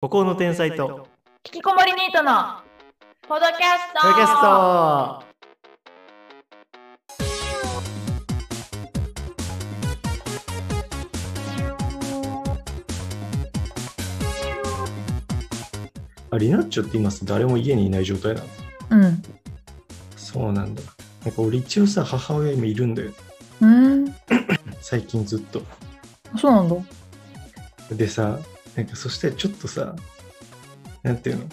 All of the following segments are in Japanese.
孤高の天才と。引きこもりニートのポッドキャスト。ポッドキャスト。あリナッチョって今さ誰も家にいない状態なの？うん。そうなんだ。なんか俺一応さ母親今いるんだよ。うん。最近ずっと。そうなんだ。でさなんかそしてちょっとさなんていうの？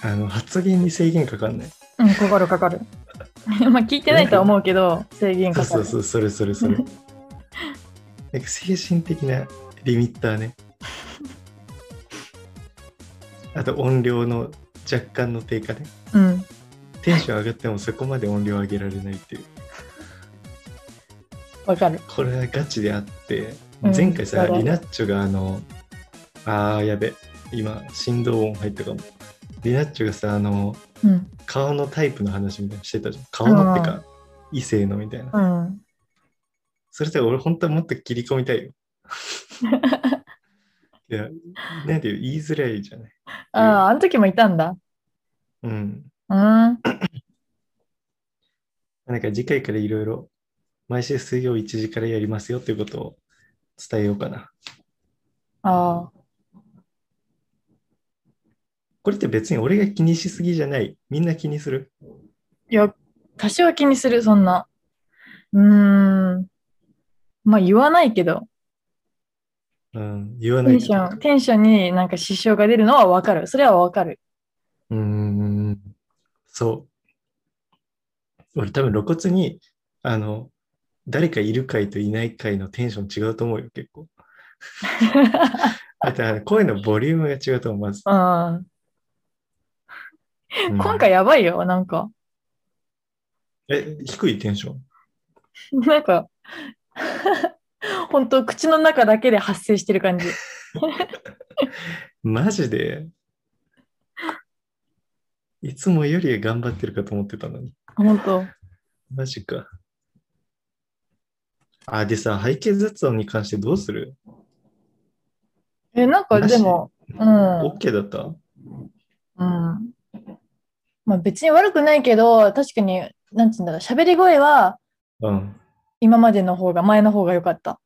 あの発言に制限かかんない。うんかかるかかる。まあ聞いてないとは思うけど制限かかる。そうそうそうそれそれそれ。なんか精神的なリミッターね。あと音量の若干の低下ね。うん。テンション上がってもそこまで音量上げられないっていう。わかる。これはガチであってうん前回さ、やば。いリナッチョがあのあーやべ。今振動音入ったかも。リナッチョがさあのうん。顔のタイプの話みたいなのしてたじゃん。顔のってか、異性のみたいな。うん。それで俺本当はもっと切り込みたいよ。いやなんていう言いづらいじゃない。あああの時もいたんだ。うん。うん。あなんか次回からいろいろ毎週水曜1時からやりますよっていうことを伝えようかな。あこれって別に俺が気にしすぎじゃない。みんな気にする。いや多少は気にするそんな。うーん。まあ言わないけど。うん言わないテンションテンションになんか支障が出るのはわかる。それはわかる。うーん。そう。俺多分露骨に、あの、誰かいる回といない回のテンション違うと思うよ、結構。あとあの声のボリュームが違うと思う、まず。うんうん今回やばいよなんかえ、低いテンション？なんか、本当口の中だけで発生してる感じ。マジで？いつもより頑張ってるかと思ってたのに。本当。マジか。あ、でさ、背景雑音に関してどうする？え、なんかでも、うん。?OK だった？うん。まあ別に悪くないけど、確かに、なんつうんだろう、喋り声はうん。今までの方が、前の方が良かった。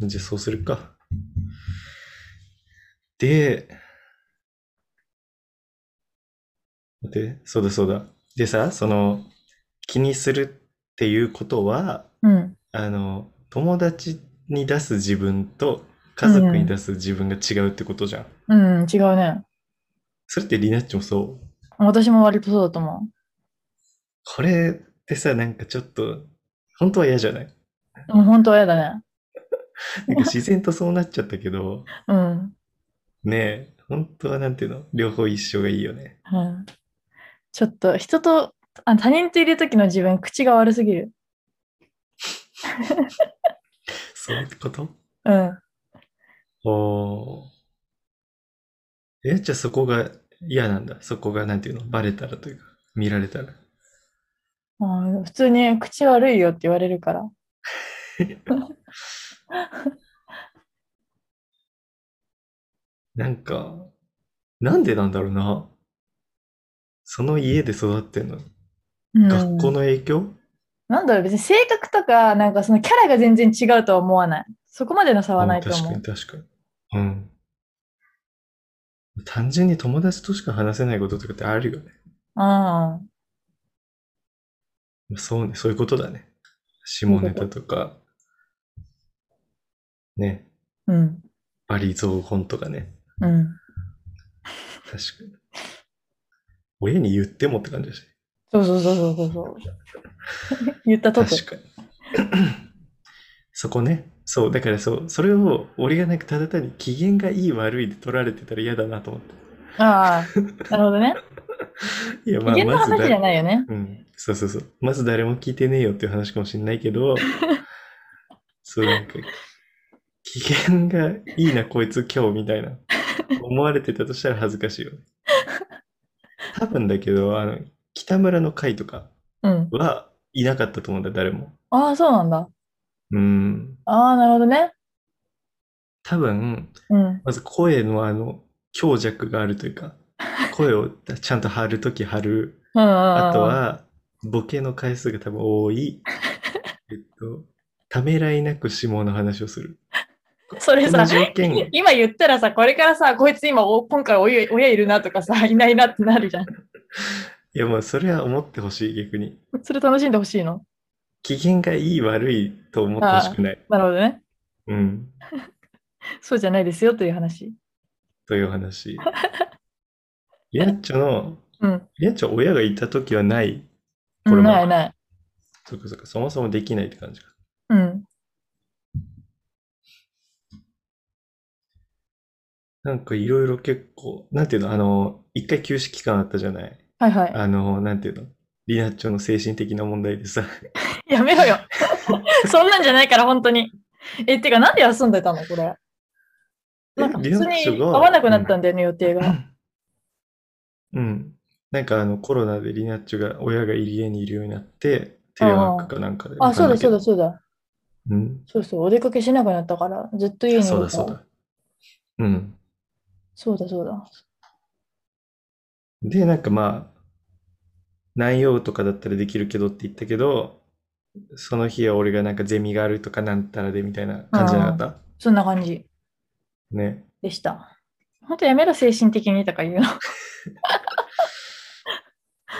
じゃあそうするか。で、待って、そうだそうだ。でさ、その、気にするっていうことは、うん。あの、友達に出す自分と家族に出す自分が違うってことじゃん。うん、違うね。それってリナッチもそう？私も割とそうだと思これってさ、なんかちょっと、本当は嫌じゃない？う。もう本当は嫌だね。なんか自然とそうなっちゃったけど、うん。ねえ、本当はなんていうの？両方一緒がいいよね。うん、ちょっと、人と、あ他人といる時の自分、口が悪すぎる。そういうこと？うん。おーえ、じゃあそこが嫌なんだ？そこがなんていうの？バレたらというか、見られたら。あー普通に口悪いよって言われるから。なんか、なんでなんだろうな。その家で育ってんの？うん学校の影響？なんだろう、別に性格とか、なんかそのキャラが全然違うとは思わない。そこまでの差はないとうん確思う。かに確かに。うん。単純に友達としか話せないこととかってあるよね。あそうね、そういうことだね。下ネタとか、ね、あ、うん、バリ雑言とかね。うん。確かに。親に言ってもって感じだし。そうそうそうそうそう。言ったとて。確かに。そこね。そう、だからそう、それを俺がなんかただ単に機嫌がいい悪いで取られてたら嫌だなと思って。ああ、なるほどね。いや、まあ、機嫌のまず話じゃだ、ないよね。うん、そうそうそう。まず誰も聞いてねえよっていう話かもしれないけど、そう、なんか、機嫌がいいな、こいつ今日みたいな、思われてたとしたら恥ずかしいよね。多分だけど、あの、北村の会とかうん。はいなかったと思うんだ、誰も。ああ、そうなんだ。うん。ああ、なるほどね。多分、うん。まず声のあの、強弱があるというか、声をちゃんと張るとき張る。うんうんうん。あと、は、ボケの回数が多分多い。えっと、ためらいなく下の話をする。それさこの、条件、今言ったらさ、これからさ、こいつ今、お今回親親いるなとかさ、いないなってなるじゃん。いやもうそれは思ってほしい、逆に。それ楽しんでほしいの？機嫌がいい悪いと思ってほしくない。なるほどね。うん。そうじゃないですよという話。という話。リアッチョの、うん。リアッチョ親がいたときはない。うん、これもないない。そっかそっか、そもそもできないって感じか。うん。なんかいろいろ結構、なんていうの、あの、一回休止期間あったじゃない。はいはい。あの、なんていうの、リナッチョの精神的な問題でさ、やめろよ。そんなんじゃないから、本当に。え、てか、なんで休んでたのこれ？なんか普通に合わなくなったんだよね、予定が。うん。なんかあの、コロナでリナッチョが、親が家にいるようになって、テレワークかなんかで。あ、そうだそうだうそうだ。だ。うん。そうそう、お出かけしなくなったから、ずっと家にいるから。そうだそうだ。うん。そうだそうだ。で、なんかまあ、何曜とかだったらできるけどって言ったけど、その日は俺がなんかゼミがあるとかなんたらでみたいな感じじゃなかっそんな感じたね。でした。本当やめろ、精神的にとか言うの。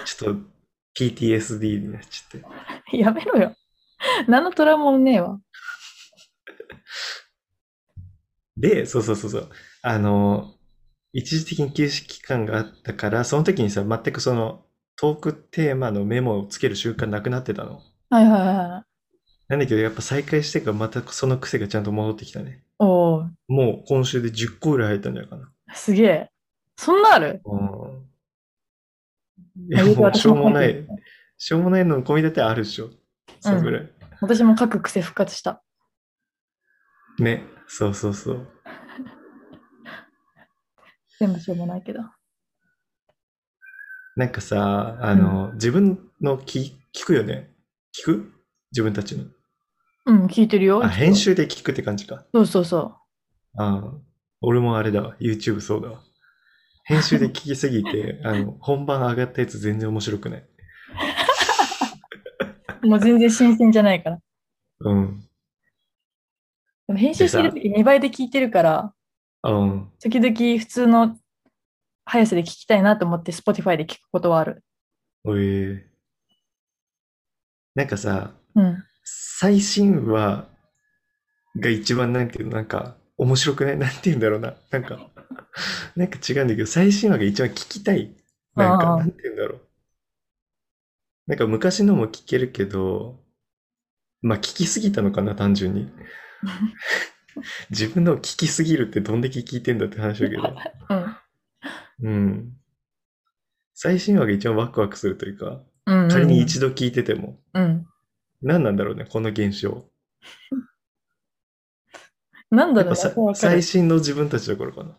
ちょっと PTSD になっちゃって。やめろよ。何のトラウマもねえわ。で、そうそうそうそう。あの、一時的に休止期間があったから、その時にさ、全くそのトークテーマのメモをつける習慣なくなってたの。はいはいはなんだけど、やっぱ再開してからまたその癖がちゃんと戻ってきたね。い。おお、もう今週で10個ぐらい入ったんじゃないかな。すげえ。そんなある？うん。いや、もうしょうもない、しょうもないの込み立てあるでしょ。そのぐらい。私も書く癖復活した。ね。そうそうそう。全部しょうもないけど。なんかさ、あの、自分の聞聞くよね？聞く？自分たちの。うん、聞いてるよ。あ、編集で聞くって感じか。そうそうそああ、俺もあれだわ。YouTube そうだわ。編集で聞きすぎて、あの、本番上がったやつ全然面白くない。う。もう全然新鮮じゃないから。うん。でも編集してるとき2倍で聞いてるから、うん。時々普通の速さで聞きたいなと思って Spotify で聞くことはある。おえなんかさ、うん。最新話が一番なんていうの、なんか面白くない？なんて言うんだろうな。なんか、なんか違うんだけど、最新話が一番聞きたい。なんか、なんて言うんだろう。なんか昔のも聞けるけど、まあ聞きすぎたのかな、単純に。自分の聞きすぎるってどんだけ聞いてんだって話だけど。うん。うん。最新話が一番ワクワクするというか、うん、うん。仮に一度聞いてても、うん。何なんだろうね、この現象。なんだろう最新の自分たちだからかな。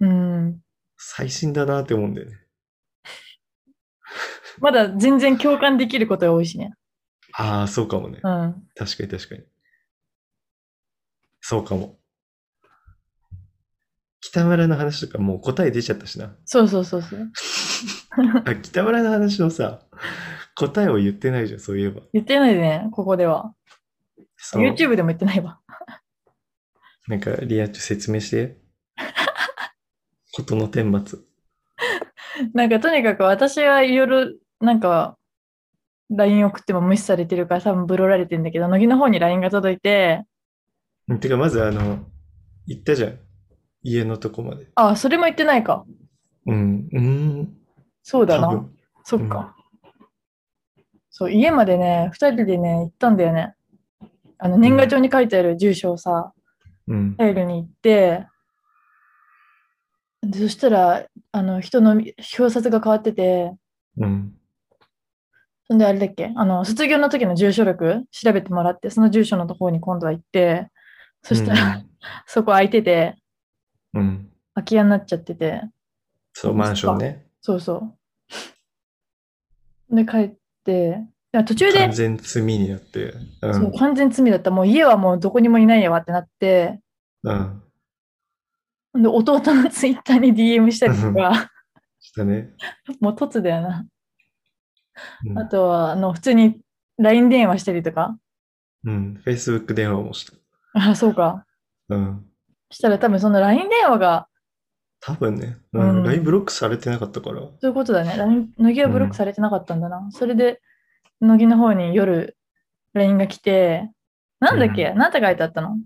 うん。最新だなって思うんだよね。まだ全然共感できることが多いしね。ああ、そうかもね。うん。確かに確かに。そうかも。北村の話とかもう答え出ちゃったしな。そうそうそうそう。あ、北村の話のさ、答えを言ってないじゃん、そういえば。言ってないね、ここでは。そう YouTube でも言ってないわ。なんか、リアッチ説明して。ことの顛末。なんかとにかく私はいろいろなんか LINE 送っても無視されてるから多分ブロられてんだけど、乃木の方に LINE が届いて、うんてか、まずあの、行ったじゃん。家のとこまで。あ、それも言ってないか。うん、うーん。そうだな。そっか。そう、家までね、二人でね、行ったんだよね。あの、年賀状に書いてある住所をさ、うん。入るに行って、でそしたら、あの、人の表札が変わってて、うん。そんであれだっけ？あの、卒業の時の住所録調べてもらって、その住所のところに今度は行って、そしたら、そこ空いてて、うん、うん。空き家になっちゃってて、そう、マンションね。そうそう。で、帰って、途中で完、全罪になって。う。そうん完全罪だった。もう家はもうどこにもいないやわってなって、うん。で、弟のツイッターに DM したりとか、したね。もう突だよな。うんあとは、あの、普通に LINE 電話したりとか。うん。Facebook 電話もした。あ、そうか。うん。したら多分その LINE 電話が、多分ね。ううんん。LINE ブロックされてなかったから。そういうことだね。LINE 乃木はブロックされてなかったんだな。それで、乃木の方に夜 LINE が来て、なんだっけ、なんて書いてあったの？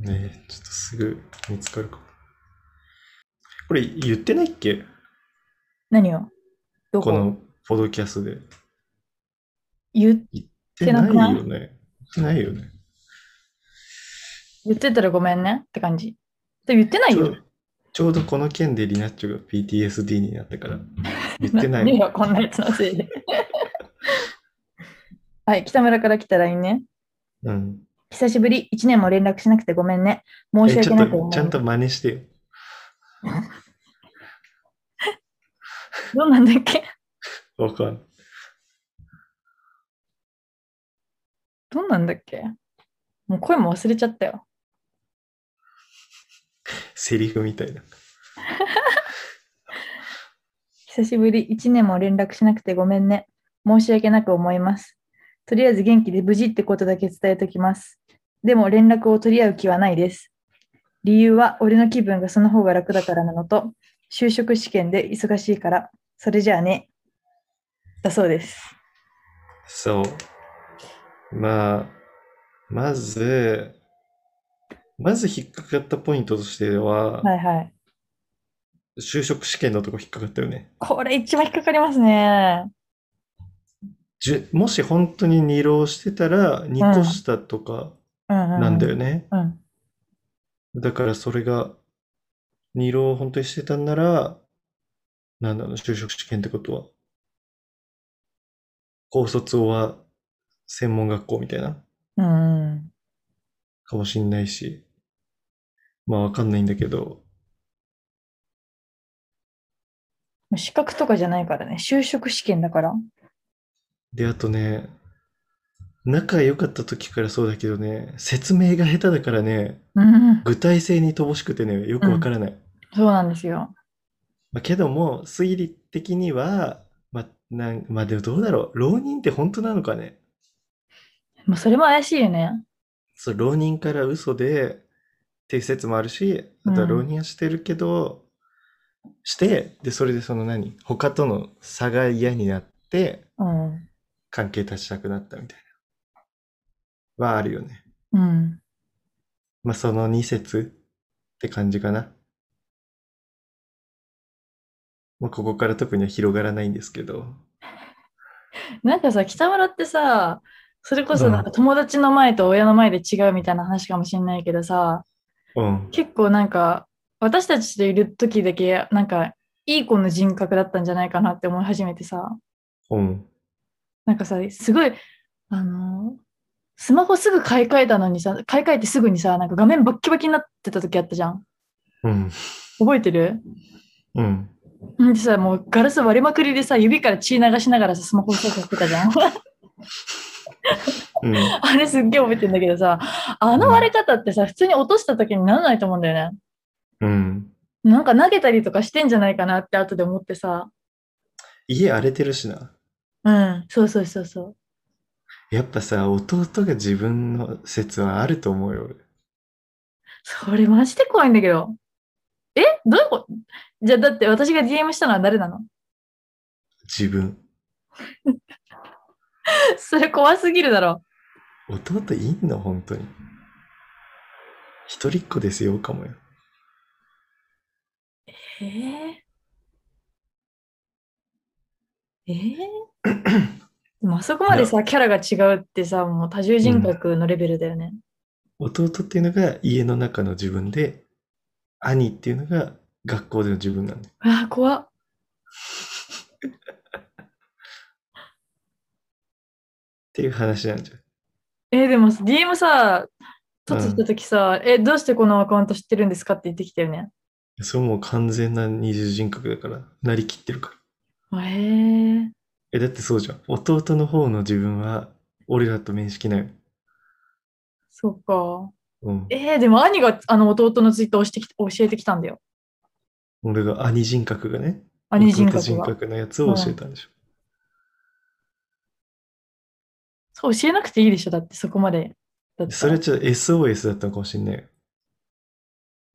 ねちょっとすぐ見つかるかも。これ言ってないっけ？何を？どこ？このポドキャストで。言言ってないよね。言ってないよね。言ってたらごめんねって感じ。で言ってないよ。ちょうどこの件でリナッチョが PTSD になったから。言ってない。よこんなやつのせいで。はい、北村から来た LINE ね。うん。久しぶり、1年も連絡しなくてごめんね。申し訳ないちゃんと真似してよ。どうなんだっけ？わかんない。どうなんだっけ？もう声も忘れちゃったよ。セリフみたいな。久しぶり、1年も連絡しなくてごめんね。申し訳なく思います。とりあえず元気で無事ってことだけ伝えときます。でも連絡を取り合う気はないです。理由は俺の気分がその方が楽だからなのと、就職試験で忙しいから、それじゃあね。だそうです。そう。まあ、まず、まず引っかかったポイントとしては、はいはい。就職試験のとこ引っかかったよね。これ一番引っかかりますね。じゅもし本当に二浪してたら、2個下とかうんうん。なんだよね。うん。だからそれが、二浪本当にしてたんなら、なんだろう、就職試験ってことは、高卒は専門学校みたいな、うんうん。かもしんないし、まあわかんないんだけど、資格とかじゃないからね。就職試験だから。で、あとね、仲良かった時からそうだけどね、説明が下手だからね、うん。具体性に乏しくてね、よくわからない。そうなんですよ。まあ、けども、推理的には、まあ、なん、まあでもどうだろう。浪人って本当なのかね。もうそれも怪しいよね。そう、浪人から嘘でっていう説もあるし、あとはうん浪人はしてるけど、して、で、それでその何他との差が嫌になって、うん。関係立ちたくなったみたいな。はあるよね。うん。まあその2説って感じかな。まあここから特には広がらないんですけど。なんかさ、北村ってさ、それこそなんか友達の前と親の前で違うみたいな話かもしれないけどさ、うん。結構なんか、私たちといる時だけ、なんか、いい子の人格だったんじゃないかなって思い始めてさ、うん。なんかさ、すごい、あのスマホすぐ買い替えたのにさ、買い替えてすぐにさ、なんか画面バッキバキになってた時あったじゃん。うん。覚えてる？うん。んでさ、もうガラス割れまくりでさ、指から血流しながらさ、スマホ操作してたじゃん。うん。あれすっげえ覚えてんだけどさ、あの割れ方ってさ、普通に落とした時にならないと思うんだよね。うん。なんか投げたりとかしてんじゃないかなって後で思ってさ。家荒れてるしな。うん、そうそうそうそう。やっぱさ、弟が自分の説はあると思うよ。俺それマジで怖いんだけど。え？どういうこ？とじゃあだって私が DM したのは誰なの？自分。それ怖すぎるだろ。弟いんの？本当に。一人っ子ですよ、かもよ。えー、えー、でもあそこまでさ、キャラが違うってさ、もう多重人格のレベルだよね。弟っていうのが家の中の自分で、兄っていうのが学校での自分なんだよ。ああ、怖っ。っていう話なんじゃん。えーでもさ DM さ、突した時さ、え、どうしてこのアカウント知ってるんですかって言ってきたよね。それもう完全な二重人格だから、なりきってるから。へえー。え、だってそうじゃん。弟の方の自分は、俺らと面識ない。そっか。うん。えー、でも兄があの弟のツイッターをしてき教えてきたんだよ。俺が兄人格がね、兄人格弟人が。格のやつを教えたんでしょ。そう教えなくていいでしょ、だってそこまで。だったらそれはちょっと SOS だったのかもしれない。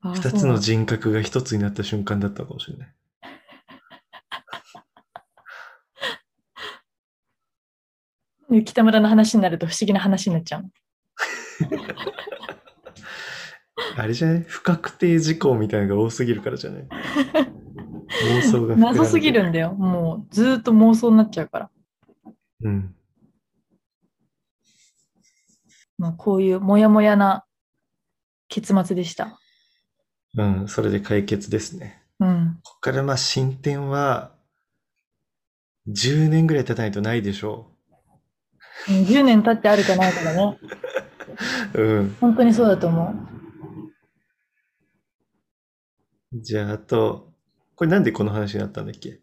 あ二つの人格が一つになった瞬間だったのかもしれない。そ う北村の話になると不思議な話になっちゃうの。あれじゃない？不確定事項みたいなのが多すぎるからじゃない？妄想が膨らんで謎すぎるんだよ。もうずーっと妄想になっちゃうから。うん。まあ、こういうモヤモヤな結末でした。うん、それで解決ですね。うん。ここからまあ進展は、10年ぐらい経たないとないでしょうん10年経ってあるかないかだね。う。うん。本当にそうだと思う。じゃあ、あと、これなんでこの話になったんだっけ？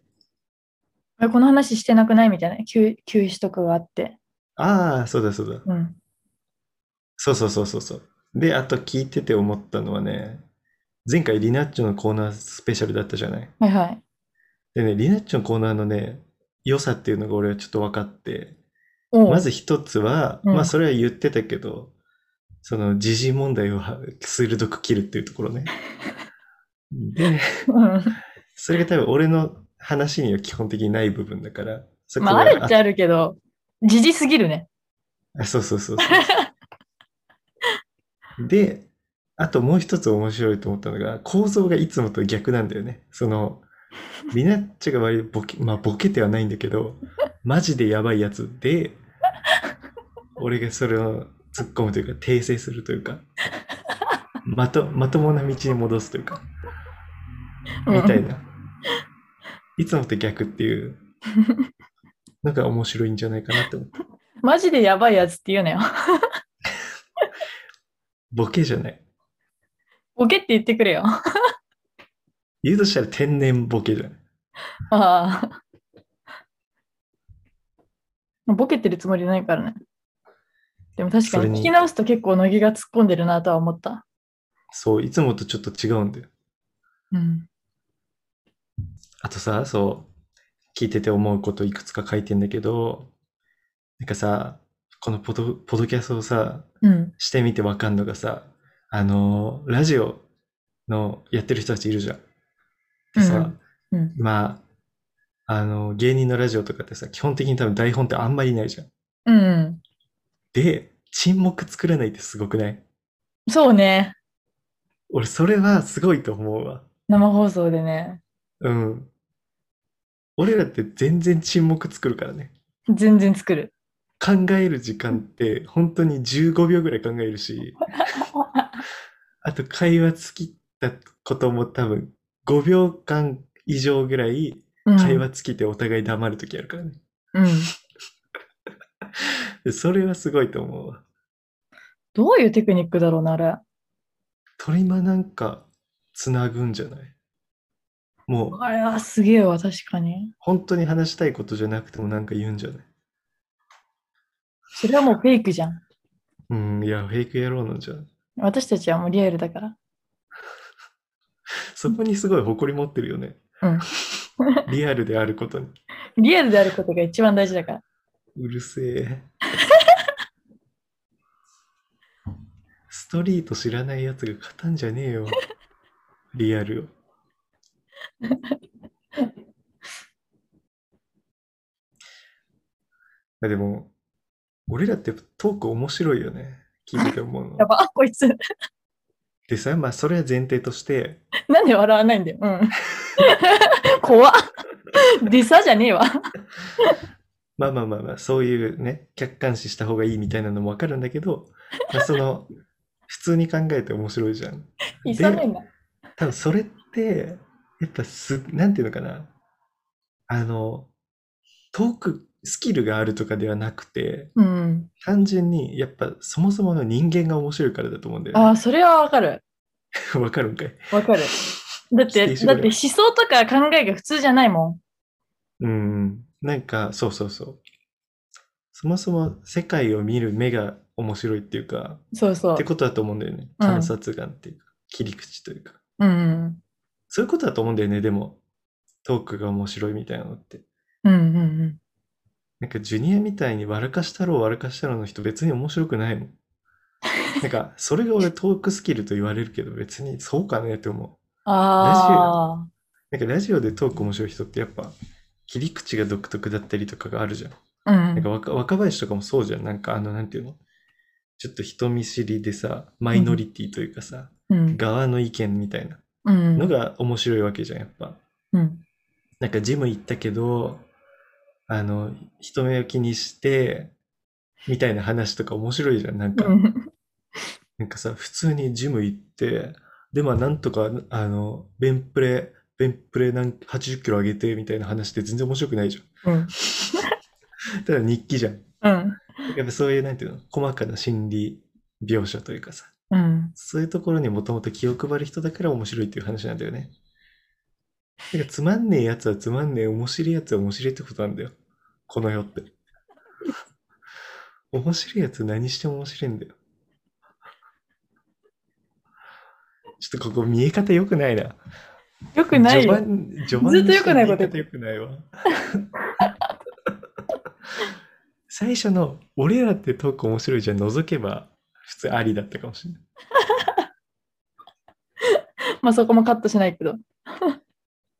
この話してなくない？みたいな。休休止とかがあって。ああ、そうだそうだ。うん。そうそうそうそうそう。で、あと聞いてて思ったのはね、前回リナッチョのコーナースペシャルだったじゃない？はいはい。でね、リナッチョのコーナーのね、良さっていうのが俺はちょっと分かって、まず一つは、うんまあそれは言ってたけど、その時事問題をは鋭く切るっていうところね。で、うんそれが多分俺の話には基本的にない部分だから、そこまあ、はあるっちゃあるけど、時事すぎるね。あそうそうそうそう。で、あともう一つ面白いと思ったのが、構造がいつもと逆なんだよね。その、リナッチが割とボケ、まあボケてはないんだけど、マジでやばいやつで、俺がそれを突っ込むというか、訂正するというか、まと、まともな道に戻すというか、みたいな。いつもと逆っていう、なんか面白いんじゃないかなって思って。マジでやばいやつって言うなよ。ボケじゃない。ボケって言ってくれよ。言うとしたら天然ボケじゃない。ああ。ボケてるつもりないからね。でも確かに聞き直すと結構乃木が突っ込んでるなとは思った。そう、いつもとちょっと違うんだよ。うん。あとさ、そう、聞いてて思うこといくつか書いてんだけど、なんかさ、このポドポドキャストをさ、うん。してみてわかんのがさ、あの、ラジオのやってる人たちいるじゃん。でさ、うんうん。まあ、あの、芸人のラジオとかってさ、基本的に多分台本ってあんまりないじゃん。うん。で、沈黙作らないってすごくない？そうね。俺、それはすごいと思うわ。生放送でね。うん。俺らって全然沈黙作るからね。全然作る。考える時間って本当に15秒ぐらい考えるし、あと会話尽きたことも多分5秒間以上ぐらいうん。会話尽きてお互い黙るときあるからね。うん。で それはすごいと思うわ。どういうテクニックだろうな、あれ。鳥間なんかつなぐんじゃない？もうあれはすげえわ、確かに。本当に話したいことじゃなくてもなんか言うんじゃない？それはもうフェイクじゃん。うん、いや、フェイク野郎なんじゃない私たちはもうリアルだから。そこにすごい誇り持ってるよね。うん。リアルであることに。リアルであることが一番大事だから。うるせえ。ストリート知らないやつが勝たんじゃねえよ。リアルを。まあでも、俺らってトーク面白いよね。聞いてて思うの や。ば、こいつ。でさ、まあそれは前提として、なんで笑わないんだよ。うん。怖っ。でさじゃねえわ。まあまあまあまあ、そういうね、客観視した方がいいみたいなのもわかるんだけど、まあ、その、普通に考えて面白いじゃん。いさないんだ。多分それって、やっぱす、なんていうのかな。あの、トークスキルがあるとかではなくて、うん。単純にやっぱそもそもの人間が面白いからだと思うんだよね。ああ、それはわかる。わかるんかい？わかる。だって、だって思想とか考えが普通じゃないもうん。なんか、そうそうそう。そもそも世界を見る目が面白いっていうか、そうそうって。ことだと思うんだよね。うん観察眼っていうか、切り口というか。うん。そういうことだと思うんだよね、でも。トークが面白いみたいなのって。うんうんうん。なんかジュニアみたいに笑かしたろう笑かしたろうの人別に面白くないもん。なんか、それが俺トークスキルと言われるけど別にそうかねって思う。ああ。なんかラジオでトーク面白い人ってやっぱ切り口が独特だったりとかがあるじゃん。うんなんか若若林とかもそうじゃん。なんかあの、なんていうの？ちょっと人見知りでさ、マイノリティというかさ、うん。側の意見みたいなうん。のが面白いわけじゃん、やっぱ。うん。なんかジム行ったけど、あの、人目を気にして、みたいな話とか面白いじゃん。なんか、うんなんかさ、普通にジム行って、で、まあなんとか、あの、ベンプレ、ベンプレなん80キロ上げてみたいな話って全然面白くないじゃん。うん。ただ日記じゃん。うん。やっぱそういう、なんていうの、細かな心理描写というかさ、うん。そういうところにもともと気を配る人だから面白いっていう話なんだよね。てか、つまんねえやつはつまんねえ、面白いやつは面白いってことなんだよ。この世って。面白いやつ何しても面白いんだよ。ちょっとここ見え方良くないな。よくない序よ。盤、序盤ずっと良くないこと良くないわ。最初の俺らってトーク面白いじゃん除けば普通ありだったかもしれない。まあそこもカットしないけど。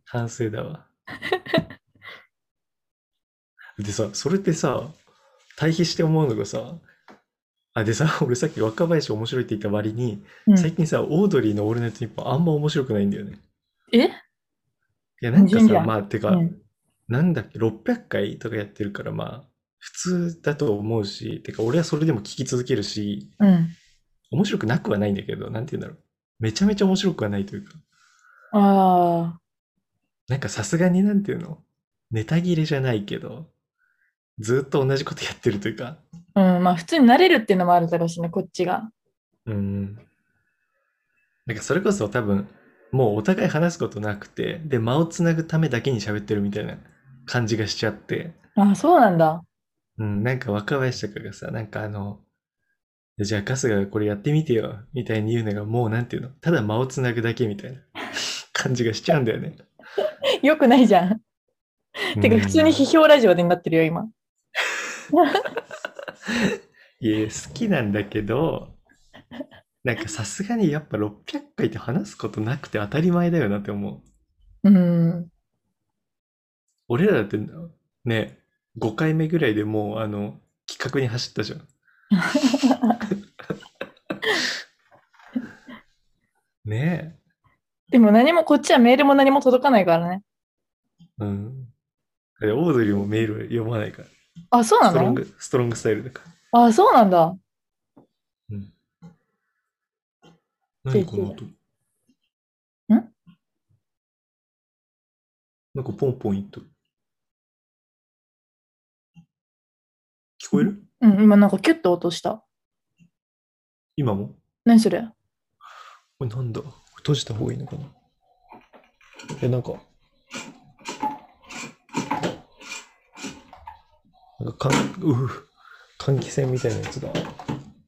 反省だわ。でさ、それってさ、対比して思うのがさ、あ、でさ、俺さっき若林面白いって言った割に、うん最近さ、オードリーのオールナイトニッポンあんま面白くないんだよね。え？いや、なんかさ、まあ、てか、うん。なんだっけ、600回とかやってるから、まあ、普通だと思うし、てか、俺はそれでも聞き続けるし、うん。面白くなくはないんだけど、なんて言うんだろう。めちゃめちゃ面白くはないというか、あなんかさすがになんていうの？ネタ切れじゃないけど、ずっと同じことやってるというか、あ。うん。まあ普通に慣れるっていうのもあるだろうしね、こっちが。うん。なんかそれこそ多分、もうお互い話すことなくて、で、間をつなぐためだけに喋ってるみたいな感じがしちゃって、ああ、そうなんだ。うん、なんか若林とかがさ、なんかあの、じゃあ春日がこれやってみてよ、みたいに言うのがもうなんていうの、ただ間をつなぐだけみたいな感じがしちゃうんだよね。よくないじゃん。てかうん普通に批評ラジオでになってるよ、今。いや、好きなんだけど、なんかさすがにやっぱ600回って話すことなくて当たり前だよなって思う。うん。俺らだってね、5回目ぐらいでもうあの、企画に走ったじゃん。ねでも何もこっちはメールも何も届かないからね。え。うん。でオードリーもメール読まないから。あ、そうなの？ストロング、ストロングスタイルだから。あ、そうなんだ。うん。何この音？ん？なんかポンポン言っとる。聞こえる？うん、今なんかキュッと音した。今も？何それ？これなんだ？閉じた方がいいのかな？え、なんか。なんか、かん、うふ、換気扇みたいなやつが、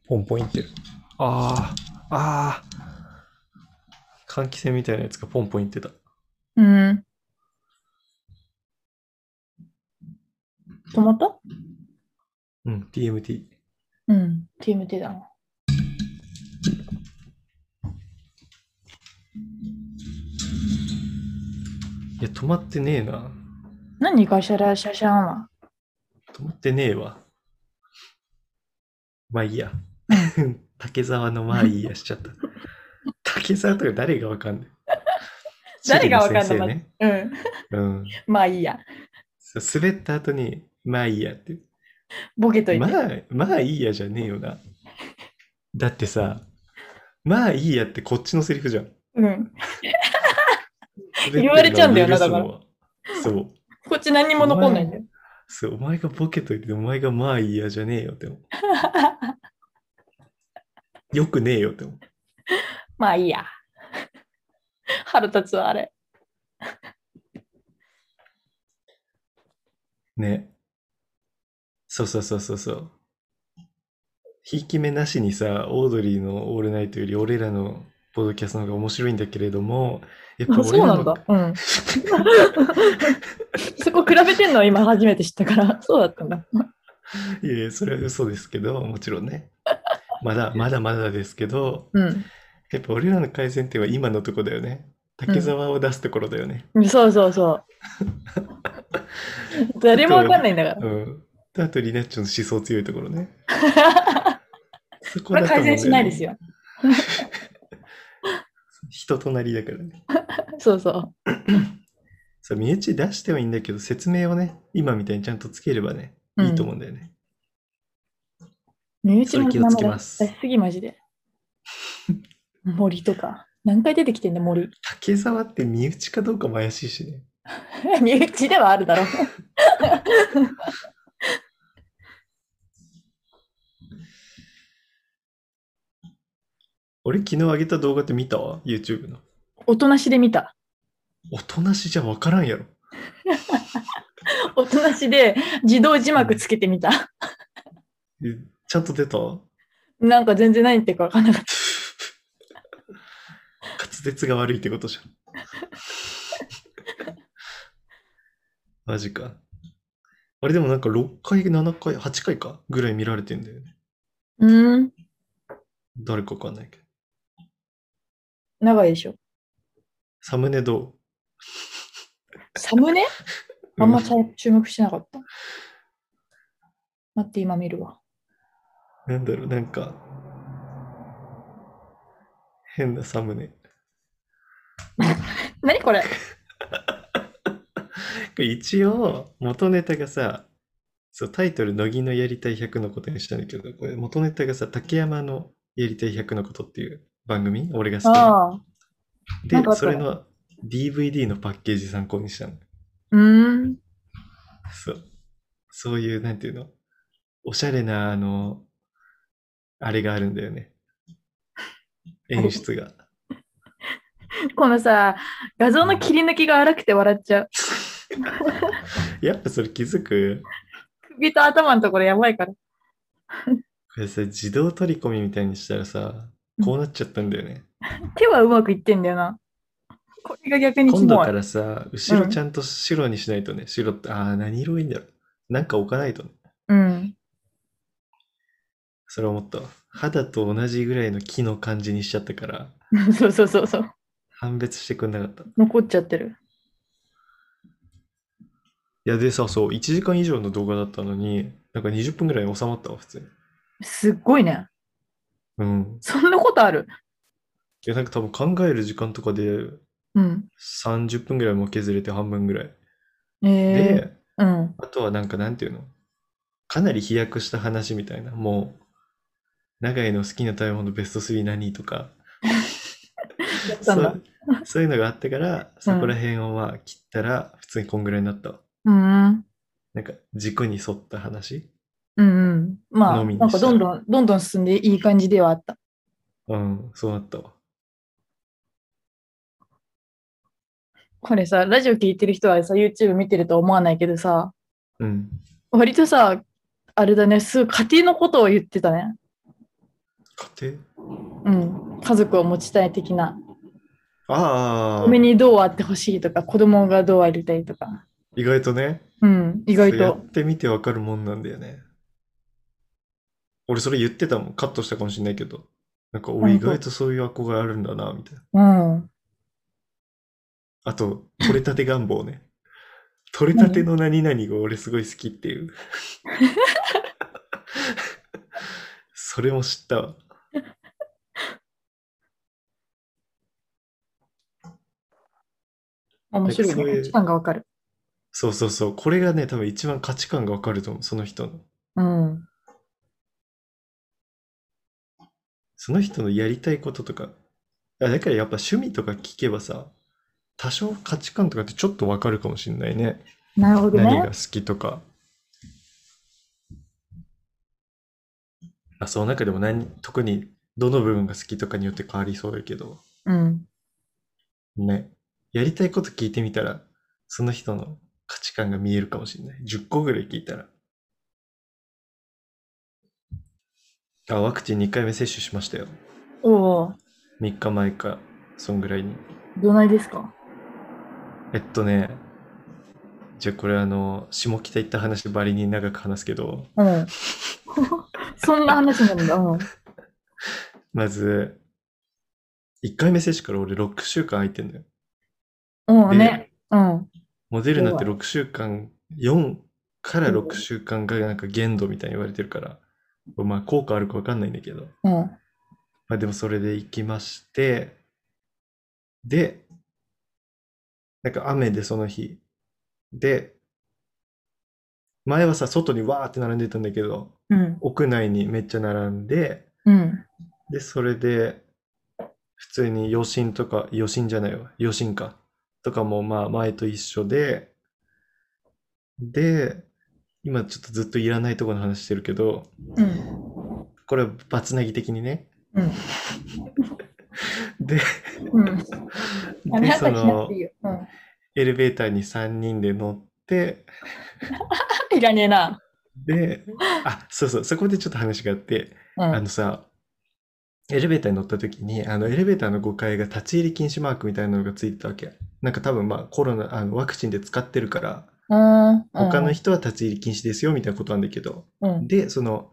ポンポンいってる。ああ、ああ。換気扇みたいなやつがポンポンいってた。うん。止まったうん、TMT。うん。TMT だな。いや、止まってねえな。何ガシャラシャシャンは？止まってねえわ。まあいいや。竹沢のまあいいやしちゃった。竹沢とか誰がわかんない。誰がわかんない地理の先うん。うん。まあいいや。滑った後に、まあいいやって。ボケといて。まあ、まあいいやじゃねえよな。だってさ、まあいいやってこっちのセリフじゃん。うん。言われちゃうんだよな滑ってるのを許すのはそう。こっち何にも残んないんだよ。そう、お前がボケといて、お前がまあいいやじゃねえよって思う。よくねえよって思う。まあいいや。腹立つわ、あれ。ね。そうそうそうそうそう。ひいき目なしにさ、オードリーのオールナイトより俺らのポッドキャストの方が面白いんだけれども、やっぱあ俺らのそうなんだ。うん。そこ比べてんのは今初めて知ったから、そうだったんだ。いやいや、それは嘘ですけど、もちろんね。まだ、まだまだですけど、うん。やっぱ俺らの改善点は今のとこだよね。竹沢を出すところだよね。そうそうそう。誰もわかんないんだから。うん。であと、リナッチョの思想強いところね。そここれだと思うんだよね改善しないですよ。人となりだからね。そうそう。そう、身内出してはいいんだけど、説明をね、今みたいにちゃんとつければね、うんいいと思うんだよね。身内のそれ気をつけます出しすぎマジで。森とか。何回出てきてんだ森。竹沢って身内かどうかも怪しいしね。身内ではあるだろう。俺昨日上げた動画って見た？わ ?YouTube の。おとなしで見た。おとなしじゃわからんやろ。おとなしで自動字幕つけてみた。えちゃんと出た？なんか全然何言ってるか分かんなかっ 滑舌が悪いってことじゃん。マジか。あれでもなんか6回、7回、8回かぐらい見られてんだよね。た。うーん。誰かわかんないけど。長いでしょ。サムネどサムネ？うあんま注目してなかった。待って、今見るわ。なんだろう、なんか、変なサムネ。何これ？一応、元ネタがさ、そう、タイトル、乃木のやりたい100のことにしたんだけど、これ元ネタがさ、竹山のやりたい100のことっていう番組？俺が好きな。で、それの DVD のパッケージ参考にしたの。うーん。そう。そういう、なんていうの？おしゃれな、あの、あれがあるんだよね。演出が。このさ、画像の切り抜きが荒くて笑っちゃう。やっぱそれ気づく？首と頭のところやばいから。これさ、自動取り込みみたいにしたらさ、こうなっちゃったんだよね。手はうまくいってんだよな。これが逆に今度か。らさ、後ろちゃんと白にしないとね、白って、ああ、何色がいいんだろう。なんか置かないとね。うん。それ思ったわ。肌と同じぐらいの木の感じにしちゃったから、そうそうそうそう。判別してくんなかった。い残っちゃってる。や、でさ、そう、1時間以上の動画だったのに、なんか20分ぐらいに収まったわ、普通に。すっごいね。うん。そんなことある？いや、なんか多分考える時間とかでうん。30分ぐらいも削れて半分ぐらい。ええで、うん。あとはなんかなんていうの？かなり飛躍した話みたいな。もう、長井の好きな食べ物ベスト3何とか、やったんだ。そうそういうのがあってから、そこら辺をまあ切ったら、普通にこんぐらいになったわ。うん。なんか軸に沿った話。うんうん。まあ、なんかどんどん、どんどん進んでいい感じではあった。うん、そうなったわ。これさ、ラジオ聞いてる人はさ、YouTube 見てるとは思わないけどさ、うん。割とさ、あれだね、すごい家庭のことを言ってたね。家庭？うん。家族を持ちたい的な。ああ嫁、にどうあってほしいとか、子供がどうありたいとか。意外とね、うん、意外そうやと。ってみてわかるもんなんだよね。俺それ言ってたもん。カットしたかもしれないけど。なんか、俺意外とそういう憧れあるんだな、みたいな。うん。あと、取れたて願望ね。取れたての何々が俺すごい好きっていう。それも知ったわ。面白いね。価値観がわかる。そうそうそう。これがね、多分一番価値観がわかると思う。その人の。うん。その人のやりたいこととか。あだからやっぱ趣味とか聞けばさ、多少価値観とかってちょっとわかるかもしれないね。なるほどね何が。好きとか。あ、その中でも何、特にどの部分が好きとかによって変わりそうだけど、うん。ね。やりたいこと聞いてみたら、その人の価値観が見えるかもしれない。10個ぐらい聞いたら。あ、ワクチン2回目接種しましたよ。おお、3日前か、そんぐらいに。どないですか？えっとね、じゃあこれあの、下北行った話ばりに長く話すけど、うん。そんな話なんだ。うん。まず、1回目接種から俺6週間空いてんだよ。うんね。うん。モデルナってす6週間、4からうん6週間がなんか限度みたいに言われてるから、まあ効果あるかわかんないんだけど、うん。まあでもそれで行きまして、で、なんか雨でその日。で、前はさ、外にわーって並んでたんだけど、うん。屋内にめっちゃ並んで、うん。で、それで、普通に余震とか、余震じゃないわ、余震か。とかもまあ前と一緒で、で、今ちょっとずっといらないところの話してるけど、うん。これはバツナギ的にね。うん。で、うん。あで、その。うん。エレベーターに3人で乗って、いらねえな。で、あ、そうそう、そこでちょっと話があって、うん。あのさ、エレベーターに乗った時に、あのエレベーターの5階が立ち入り禁止マークみたいなのがついてたわけ。なんか多分まあコロナ、あのワクチンで使ってるから、うん。他の人は立ち入り禁止ですよみたいなことなんだけど、うん。で、その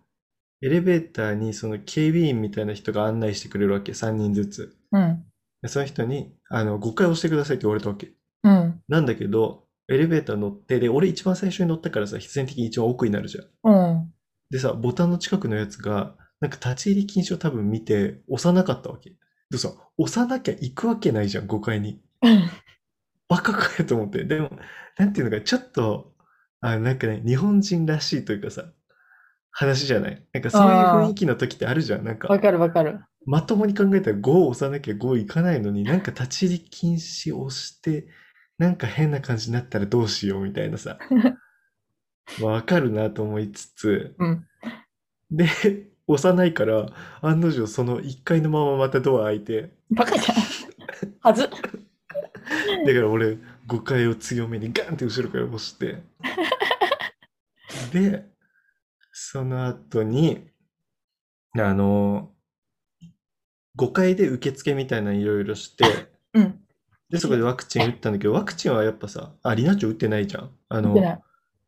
エレベーターにその警備員みたいな人が案内してくれるわけ、3人ずつ。うん。でその人に、あの、5回押してくださいって言われたわけ。うん。なんだけど、エレベーター乗って、で、俺一番最初に乗ったからさ、必然的に一番奥になるじゃん。うん。でさ、ボタンの近くのやつが、なんか立ち入り禁止を多分見て、押さなかったわけ。でさ、押さなきゃ行くわけないじゃん、5階に。バカかよと思って。でも、なんていうのか、ちょっと、あなんかね、日本人らしいというかさ、話じゃないなんかそういう雰囲気の時ってあるじゃん。なんか、わかるわかる。まともに考えたら5を押さなきゃ5行かないのに、なんか立ち入り禁止を押して、なんか変な感じになったらどうしようみたいなさ。ま あわかるなと思いつつ、うん。で、押さないから、案の定その1階のまままたドア開いて、バカじゃん。はず。だから俺5階を強めにガンって後ろから押して、で、その後に、あの、5階で受付みたいなのいろいろして、うん。で、そこでワクチン打ったんだけど、ワクチンはやっぱさ、あ、リナッチョ打ってないじゃん。あの見て、ない。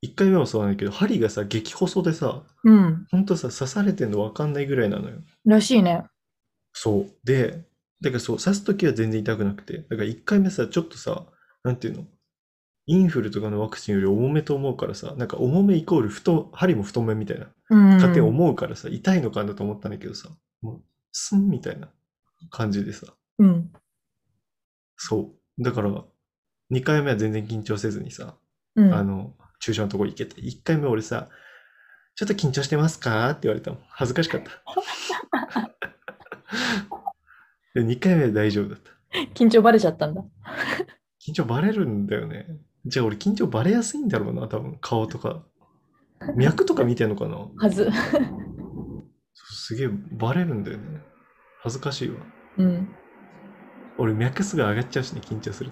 1回目もそうなんだけど、針がさ、激細でさ、うん。ほんとさ、刺されてんの分かんないぐらいなのよ。らしいね。そう。で、だからそう、刺すときは全然痛くなくて、だから1回目さ、ちょっとさ、なんていうの？インフルとかのワクチンより重めと思うからさ、なんか重めイコール太、針も太めみたいな、うん。勝手に思うからさ、痛いのかなと思ったんだけどさ、もう、スンみたいな感じでさ、うん。そう。だから、2回目は全然緊張せずにさ、うん。あの、注射のとこ行けて、1回目俺さ、ちょっと緊張してますか？って言われたもん。恥ずかしかった。で、2回目は大丈夫だった。緊張バレちゃったんだ。緊張バレるんだよね。じゃあ俺緊張バレやすいんだろうな、多分顔とか。脈とか見てんのかな？はず。すげえバレるんだよね。恥ずかしいわ。うん。俺脈すぐ上がっちゃうしね、緊張する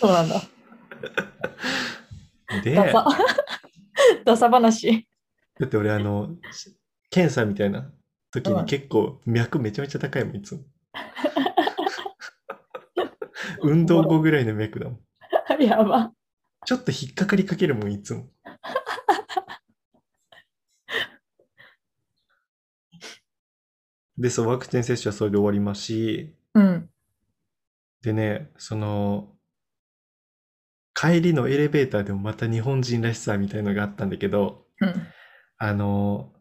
そうなんだ。と。で、ダサ。ダサ話。だって俺あの、し検査みたいな時うんに結構脈めちゃめちゃ高いもん、いつも。運動後ぐらいの脈だもん。やば。ちょっと引っかかりかけるもん、いつも。で、そう、ワクチン接種はそれで終わりますし、うん。でね、その、帰りのエレベーターでもまた日本人らしさみたいのがあったんだけど、うん。あの、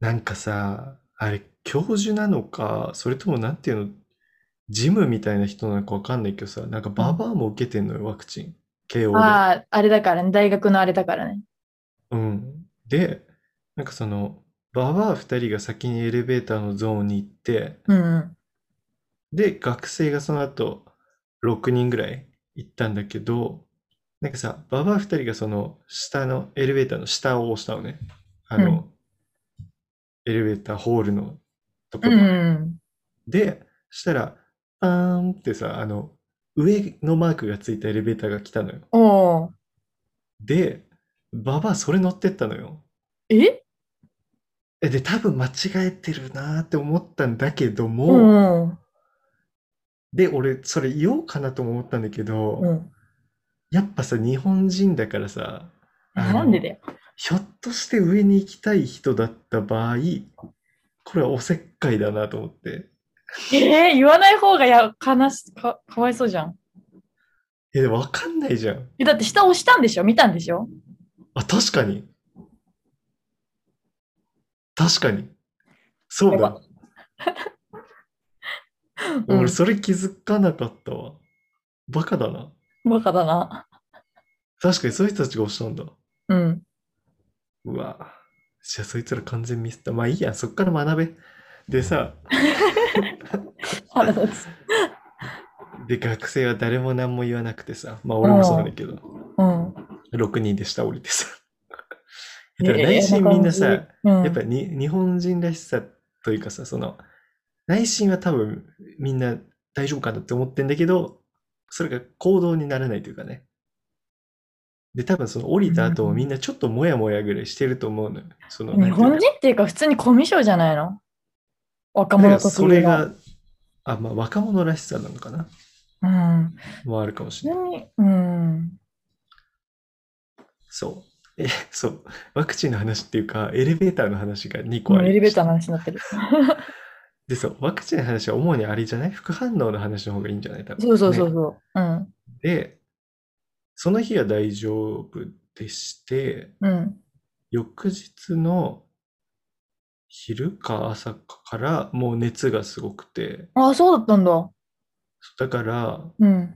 なんかさ、あれ、教授なのか、それともなんていうの、ジムみたいな人なのかわかんないけどさ、なんかババアも受けてんのよ、ワクチン。慶応で。ああ、あれだからね。大学のあれだからね。うん。で、なんかその、ババア2人が先にエレベーターのゾーンに行って、うんうん。で、学生がその後、6人ぐらい行ったんだけど、なんかさ、ババア2人がその、下の、エレベーターの下を押したのね。あの、うんエレベーターホールのとこうろ。ん。で、したら、パーンってさ、あの、上のマークがついたエレベーターが来たのよ。で、ババアそれ乗ってったのよ。え？えで、多分間違えてるなーって思ったんだけどうも、ん。で、俺、それ言おうかなとも思ったんだけど、うん。やっぱさ、日本人だからさ、なんでだよ。ひょっとして上に行きたい人だった場合、これはおせっかいだなと思って。えー、言わない方がや悲しかかわいそうじゃん。え、でもわかんないじゃん。えだって下押したんでしょ？見たんでしょ？あ、確かに。確かに。そうだ。うん俺、それ気づかなかったわ。バカだな。バカだな。確かにそういう人たちが押したんだ。うん。うわ。じゃあそいつら完全ミスった。まあいいや、そっから学べ。でさ、腹立つ。で、学生は誰も何も言わなくてさ、まあ俺もそうなんだけど、うん。6人で下降りてさ。えだから内心みんなさ、ええな感じやっぱ日本人らしさというかさ、その、内心は多分みんな大丈夫かなって思ってんだけど、それが行動にならないというかね。で、多分その降りた後もみんなちょっともやもやぐらいしてると思うのよ。その、日本人っていうか普通にコミュ障じゃないの？若者とそれが、あ、まあ若者らしさなのかなうん。もあるかもしれない。うん。そう。え、そう。ワクチンの話っていうか、エレベーターの話が2個ありエレベーターの話になってる。で、そう。ワクチンの話は主にあれじゃない？副反応の話の方がいいんじゃない？多分。そうそうそうねそう。うん。で、その日は大丈夫でして、うん。翌日の昼か朝かからもう熱がすごくて、ああ、そうだったんだ。だからうん。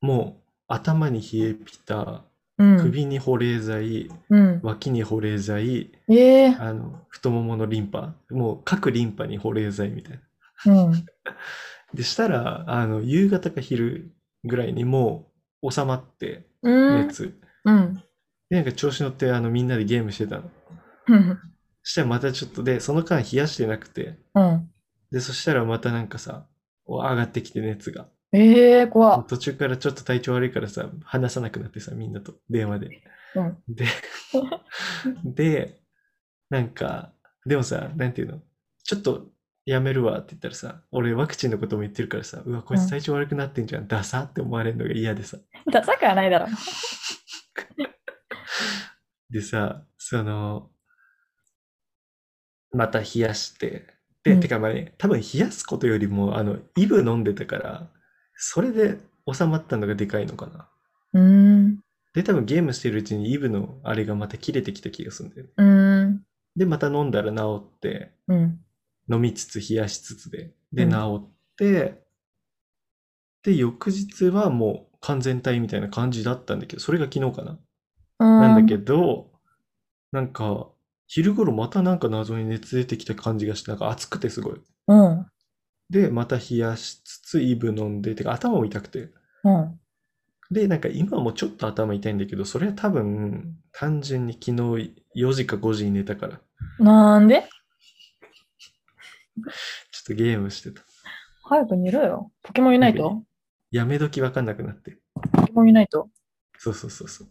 もう頭に冷えピタ、うん。首に保冷剤、うん。脇に保冷剤、ええあの太もものリンパ、もう各リンパに保冷剤みたいな。うん。でしたら、あの夕方か昼ぐらいにもう収まって、うん。熱。うん。で、なんか調子乗ってあのみんなでゲームしてたの。うん。したらまたちょっとで、その間冷やしてなくて、うん。で、そしたらまたなんかさ、上がってきて熱が。ええ怖っ。途中からちょっと体調悪いからさ、話さなくなってさ、みんなと電話で。うん。で、で、なんか、でもさ、なんていうの？ちょっとやめるわって言ったらさ、俺ワクチンのことも言ってるからさ、うわ、こいつ体調悪くなってんじゃん、ダサって思われるのが嫌でさ。ダサくはないだろ。でさ、その、また冷やして、で、うんてかまあね、多分冷やすことよりも、あの、イブ飲んでたから、それで収まったのがでかいのかな。うーん。で、多分ゲームしてるうちにイブのあれがまた切れてきた気がするんだよね。うーん。で、また飲んだら治って、うん。飲みつつ冷やしつつで、で、うん治って、で、翌日はもう完全体みたいな感じだったんだけど、それが昨日かな。なんだけど、なんか、昼頃またなんか謎に熱出てきた感じがして、なんか暑くてすごい。うん。で、また冷やしつつ、イブ飲んで、てか頭も痛くて。うん。で、なんか今もちょっと頭痛いんだけど、それは多分、単純に昨日4時か5時に寝たから、なんで？っとゲームしてた。早く寝ろよ。ポケモンユナイト？やめ時わかんなくなって。ポケモンユナイト？そうそうそうそう。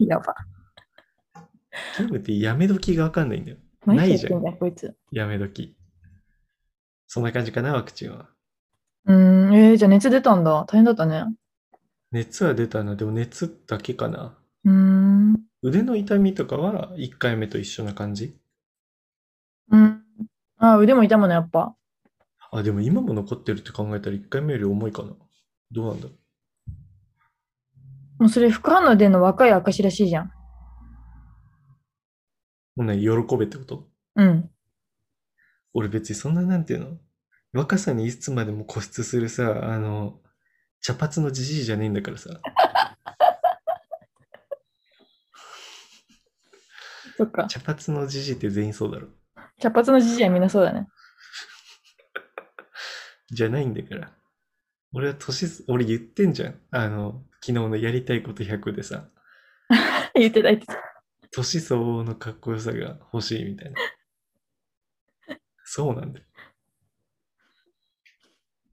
やば。ゲームってやめ時がわかんないんだよ。何ないじゃんこいつ。やめ時。そんな感じかな、ワクチンは。うーん。えー、じゃあ熱出たんだ。大変だったね。熱は出たな。でも熱だけかな。うーん。腕の痛みとかは1回目と一緒な感じうん。あ、腕も痛むの、やっぱ。あ、でも今も残ってるって考えたら1回目より重いかな。どうなんだろう。もうそれ副反応出るの若い証らしいじゃん。もうね、喜べってこと？うん。俺別にそんななんていうの？若さにいつまでも固執するさ、あの、茶髪のじじいじゃねえんだからさ。そっか。茶髪のじじいって全員そうだろ。茶髪のじじいはみんなそうだね。じゃないんだから。俺は年す、俺言ってんじゃん。あの、昨日のやりたいこと100でさ、言ってた、言ってた。年相応のかっこよさが欲しいみたいな。そうなんだよ。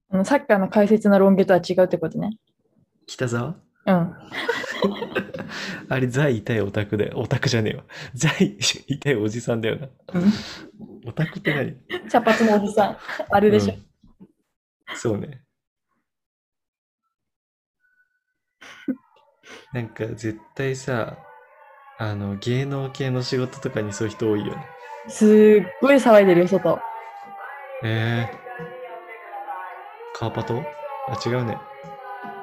あのサッカーの解説のロン毛とは違うってことね。北沢？うん。あれ、ザ痛いオタクだよ。オタクじゃねえわ。ザ痛いおじさんだよな。うんオタクって何？茶髪のおじさん。あれでしょ。うんそうね。なんか絶対さ、あの、芸能系の仕事とかにそういう人多いよね。すっごい騒いでるよ、外。えー。カーパト？あ、違うね。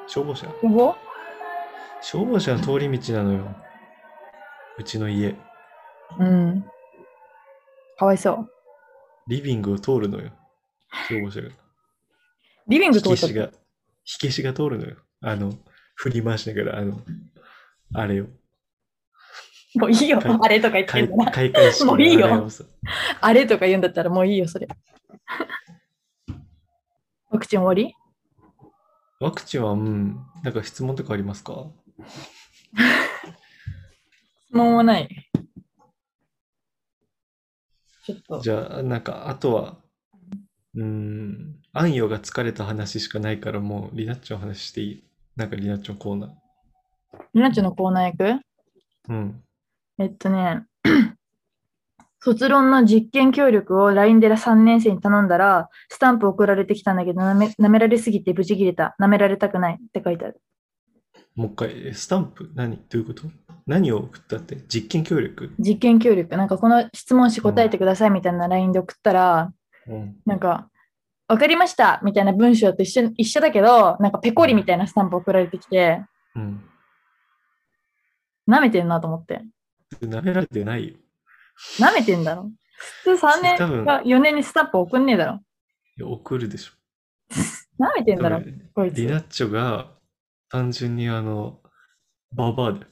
消防車？ここ消防車の通り道なのよ。うちの家。うん。かわいそう。リビングを通るのよ。消防車が。リビング火消しが。火消しが通るのよ。あの、振り回しながら、あの、あれを。もういいよ。あれとか言って開んだな。開会式のもういいよあれをさあれとか言うんだったらもういいよ、それ。ワクチン終わり？ワクチンは、うん、なんか質問とかありますか？質問はない。ちょっと。じゃあ、なんか、あとは、うーん、あんよが疲れた話しかないから、もう、リナッチョの話していい？なんか、リナッチョのコーナー。ルナチョのコーナー役うん。えっとね、卒論の実験協力を LINE で3年生に頼んだら、スタンプ送られてきたんだけど、なめ舐められすぎてブチ切れた。舐められたくないって書いてある。もう一回、えスタンプ何？どういうこと？何を送ったって？実験協力？実験協力。なんかこの質問紙答えてくださいみたいな LINE で送ったら、うん。なんか、わかりましたみたいな文章と一緒一緒だけど、なんかペコリみたいなスタンプ送られてきて、うん。舐めてんなと思って。舐められてないよ。舐めてんだろ？普通3年か4年にスタンプ送んねえだろ。いや送るでしょ。舐めてんだろ、こいつ。リナッチョが単純にあの、ババアだよ。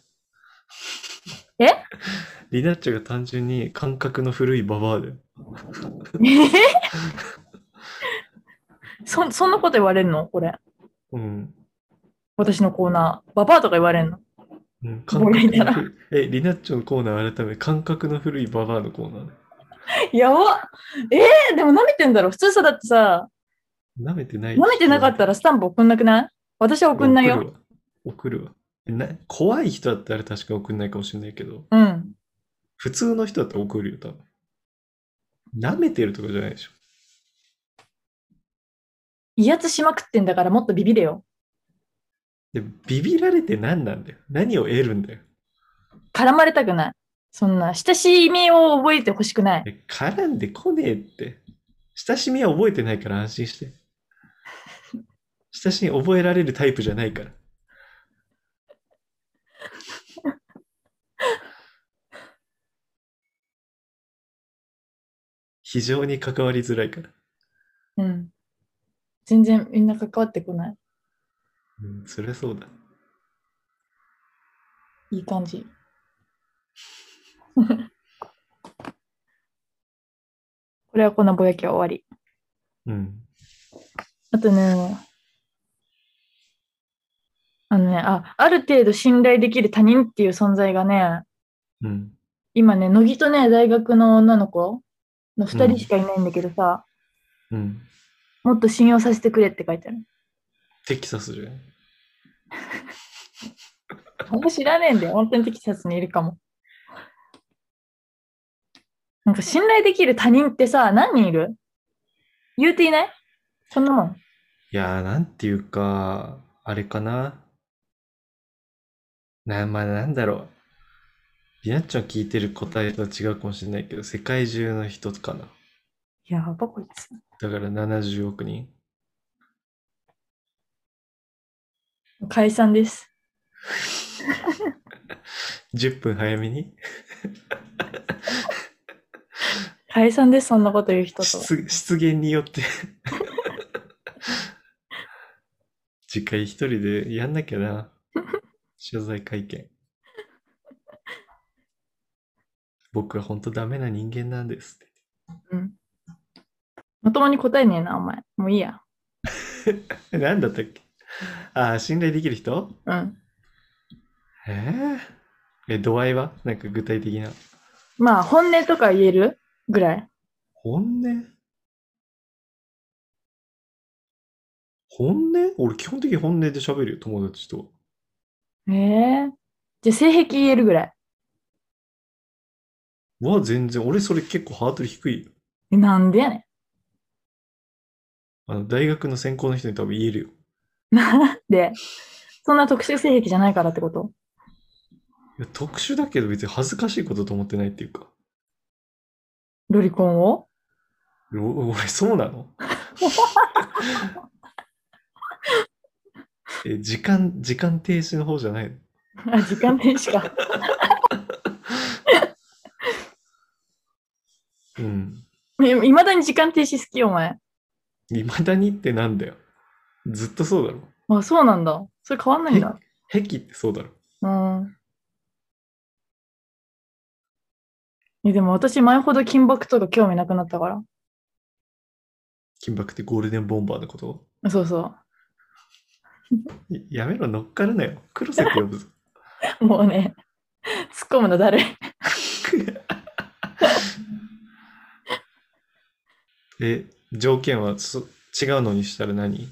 え？リナッチョが単純に感覚の古いババアだよ。え？そそんなこと言われるの？これ。うん。私のコーナー。ババアとか言われるの？うん、感覚の古いえ、リナッチョのコーナー改め、感覚の古いババアのコーナー。やばえ？ー、でも舐めてんだろ。普通さ、だってさ、舐めてない舐めてなかったらスタンプ送んなくない？私は送んないよ。送るわ。送るわな怖い人だったら確か送んないかもしれないけど、うん。普通の人だったら送るよ、多分。舐めてるとかじゃないでしょ。威圧しまくってんだからもっとビビれよ。で、ビビられて何なんだよ。何を得るんだよ。絡まれたくない。そんな、親しみを覚えてほしくない。え絡んでこねえって。親しみは覚えてないから安心して。親しみ覚えられるタイプじゃないから。非常に関わりづらいから。うん。全然みんな関わってこない。うん、そりゃそうだ。いい感じ。これはこのぼやきは終わり。うん。あとね、あのね、あ、ある程度信頼できる他人っていう存在がね、うん。今ね、乃木とね、大学の女の子の2人しかいないんだけどさ、うん。もっと信用させてくれって書いてある。テキサスじゃん。あんま知らねえんだよ。本当にテキサスにいるかも。なんか信頼できる他人ってさ、何人いる？言うていない？そんなもん。いやー、なんていうか、あれかな？な、まあなんだろう。リナッチョン聞いてる答えとは違うかもしれないけど、世界中の人かな。やばこいつ。だから70億人。解散です。10分早めに？解散です、そんなこと言う人とは。出出現によって 次回一人でやんなきゃな。謝罪会見。僕は本当ダメな人間なんですって。うん。まともに答えねえな、お前。もういいや。え 何だったっけ？ああ、信頼できる人？うん。えー、え、度合いは？なんか具体的な。まあ、本音とか言える？ぐらい。本音？本音？俺基本的に本音で喋るよ、友達と。ええじゃあ性癖言えるぐらい。は全然、俺それ結構ハードル低いよ。えなんでやねあの、大学の専攻の人に多分言えるよ。ん。なんで、そんな特殊性癖じゃないからってこと？いや特殊だけど別に恥ずかしいことと思ってないっていうか。ロリコンを？お俺そうなの？え、時間、時間停止の方じゃない？のあ、時間停止か。うん。いまだに時間停止好きよ、お前。未だにってなんだよ。ずっとそうだろ。あ、そうなんだ。それ変わんないんだ。癖ってそうだろ。うん。えでも私前ほど金箔とか興味なくなったから。金箔ってゴールデンボンバーのこと？そうそい やめろ、乗っかるなよ。黒瀬って呼ぶぞ。う。もうね、突っ込むのだるい。え、条件はそ違うのにしたら何？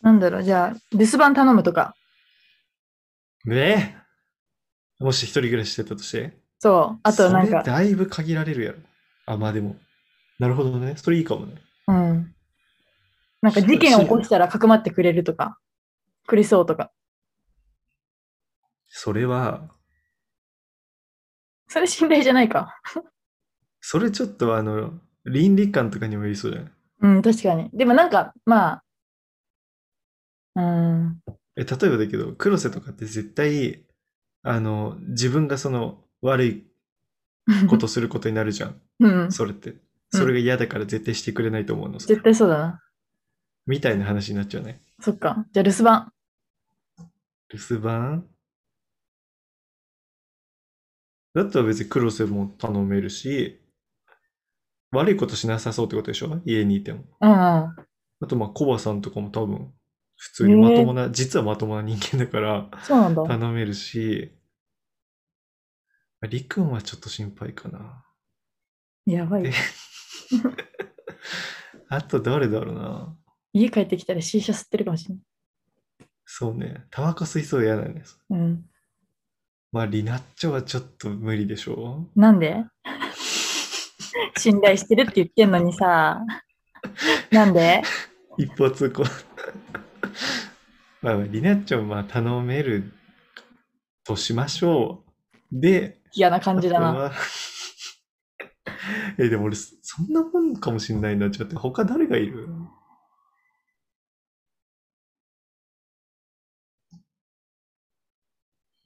なんだろう、じゃあ、留守番頼むとか。ねえ？もし一人暮らししてたとして？そう。あとなんか、それだいぶ限られるやろ。あ、まあでも。なるほどね。それいいかもね。うん。なんか事件を起こしたらかくまってくれるとか、くれそうとか。それは、それ信頼じゃないか。それちょっとあの、倫理観とかにもよりそうじゃない？うん、確かに。でもなんか、まあ、うん、え、例えばだけど、黒瀬とかって絶対、あの、自分がその悪いことすることになるじゃん。うん、それって。それが嫌だから絶対してくれないと思うの。それ絶対そうだな。みたいな話になっちゃうね。そっか。じゃあ留守番。留守番？だったら別に黒瀬も頼めるし、悪いことしなさそうってことでしょ？家にいても。うん、うん。あとまあ、コバさんとかも多分、普通にまともな、実はまともな人間だからそうなんだ。頼めるし、りくんはちょっと心配かな。やばいで。あと誰だろうな。家帰ってきたら C 社吸ってるかもしれない。そうね。タバコ吸いそう嫌なんです。うん。まあ、リナッチョはちょっと無理でしょ？なんで？信頼してるって言ってんのにさ。なんで？一方通行。まあ、まあリナッチョまあ頼めるとしましょう。で、嫌な感じだな。あとは え、でも俺、そそんなもんかもしんないな。ちょっと他誰がいる？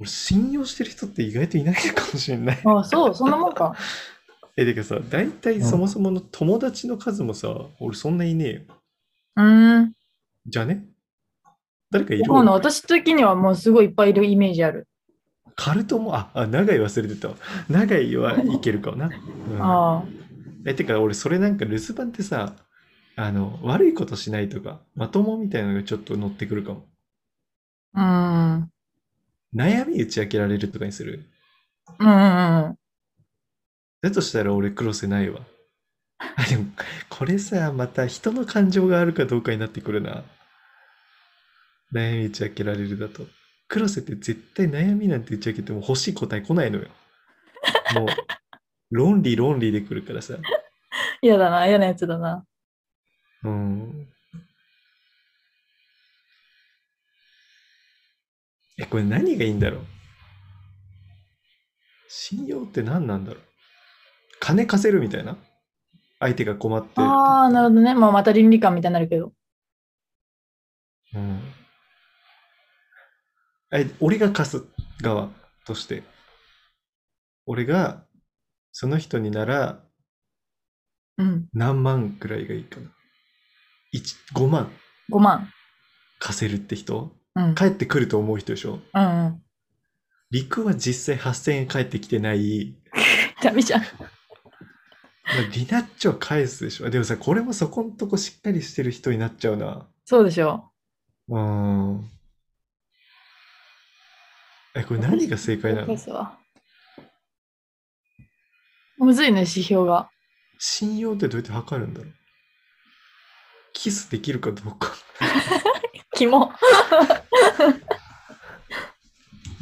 俺、信用してる人って意外といないかもしれない。あそう、そんなもんか。え、てかさ、大体そもそもの友達の数もさ、俺そんないねえよ。うーん。じゃあね？誰かいる？そう私的にはもうすごいいっぱいいるイメージある。カルトも、あ、あ、長井忘れてたわ。長井はいけるかもな。うんあえ、てか俺それなんか留守番ってさ、あの、悪いことしないとか、まともみたいなのがちょっと乗ってくるかも。あ。うん。悩み打ち明けられるとかにする？うんうんうん。だとしたら俺黒瀬ないわ。あ、でも、これさ、また人の感情があるかどうかになってくるな。悩み打ち明けられるだと。黒瀬って絶対悩みなんて打ち明けても欲しい答え来ないのよ。もう、論理論理で来るからさ。嫌だな、嫌なやつだな。うん。え、これ何がいいんだろう？信用って何なんだろう？金貸せるみたいな？相手が困って。ああ、なるほどね。まあまた倫理観みたいになるけど。うん。え、俺が貸す側として。俺が、その人にならうん。何万くらいがいいかな？1、5万5万。貸せるって人？うん。帰ってくると思う人でしょ？うんうん。陸は実際8000円返ってきてない。ダメじゃん。まあリナッチョは返すでしょ。でもさ、これもそこんとこしっかりしてる人になっちゃうな。そうでしょ。うーん。え、これ何が正解なの？むずいね、指標が。信用ってどうやって測るんだろう？キスできるかどうか。キモ。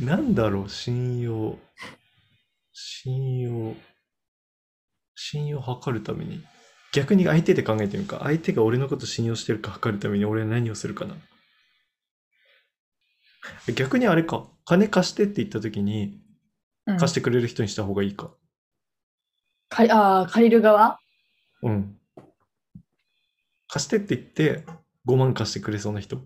なんだろう、信用。信用。信用を測るために。逆に相手で考えてみるか。相手が俺のこと信用してるか測るために俺は何をするかな。逆にあれか。金貸してって言った時に、うん、貸してくれる人にした方がいいか。借りあー借りる側？うん。貸してって言って、5万貸してくれそうな人。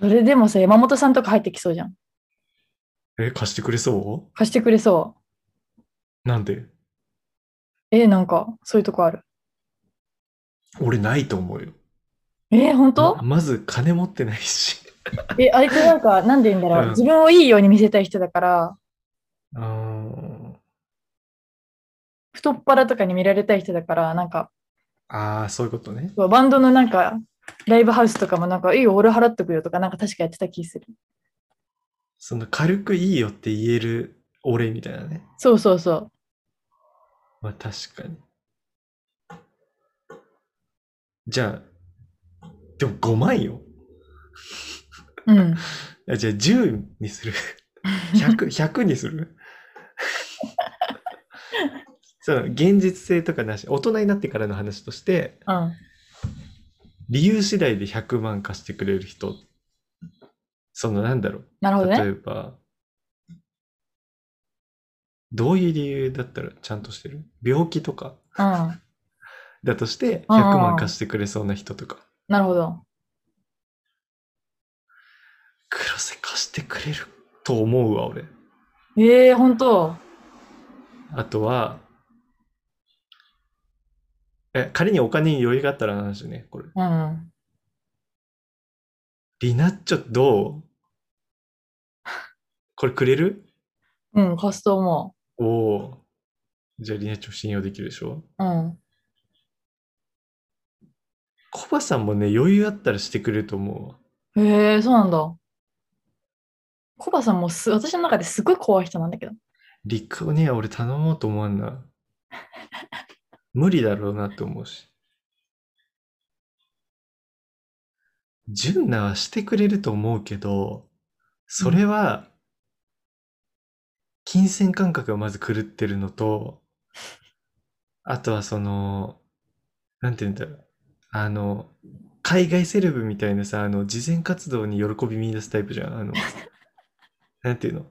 それでもさ、山本さんとか入ってきそうじゃん。え、貸してくれそ貸してくれそうなんで？う。えーなんか、そういうとこある。俺ないと思うよ。えー、本当？ままず金持ってないし。え、あいつなんか、なんで言うんだろう。うん自分をいいように見せたい人だから、あー太っ腹とかに見られたい人だから、なんか、あー、そういうことね。バンドのなんか、ライブハウスとかもなんか、いいよ、俺払っとくよとか、なんか確かやってた気する。その軽くいいよって言える俺みたいなね。そうそうそう。まあ確かに。じゃあ、でも5万よ。うん。あじゃあ10にする。100、100にする？そう、現実性とかなし、大人になってからの話として、うん。理由次第で100万貸してくれる人、そのなんだろう。なるほど例えね。ば、どういう理由だったらちゃんとしてる？病気とかうん。だとしてうんうん100うん万貸してくれそうな人とか。なるほど。黒瀬貸してくれると思うわ、俺。ええー、本当あとは、え、仮にお金に余裕があったらの話ね、これ。うん。リナッチョどう？これくれる？うん、貸すと思おおー。じゃあリナッチョ信用できるでしょ？う。うん。コバさんもね、余裕あったらしてくれると思うわ。へえ、そうなんだ。コバさんもす、私の中ですごい怖い人なんだけど。リクには俺頼もうと思わんな。無理だろうなって思うし。純奈はしてくれると思うけど、それは、金銭感覚がまず狂ってるのと、あとはその、なんて言うんだろう。あの、海外セレブみたいなさ、あの、慈善活動に喜び見出すタイプじゃん。あの、なんていうの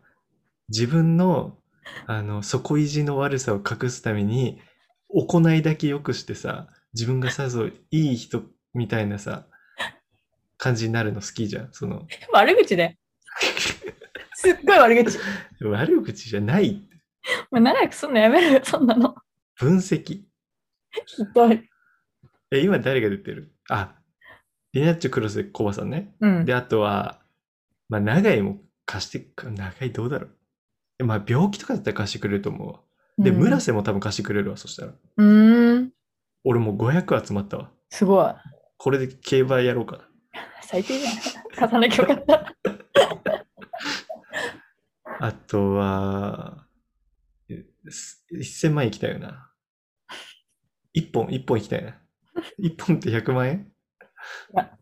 自分の、あの、底意地の悪さを隠すために、行いだけ良くしてさ、自分がさぞいい人みたいなさ、感じになるの好きじゃん。その、悪口で。すっごい悪口。悪口じゃない。もう長くすんのやめるよ、そんなの。分析。ひどい。え、今誰が出てる？あ、リナッチョ・クロスコバさんね。うん。で、あとは、まあ、長井も貸してく、長井どうだろう。まあ、病気とかだったら貸してくれると思うわ。で、うん村瀬も多分貸してくれるわ、そしたら。うーん。俺もう500集まったわ。すごい。これで競馬やろうかな。最低じゃん。貸さなきゃよかった。あとは、えす1000万円行きたいよな。1本、1本行きたいな。1本って100万円？や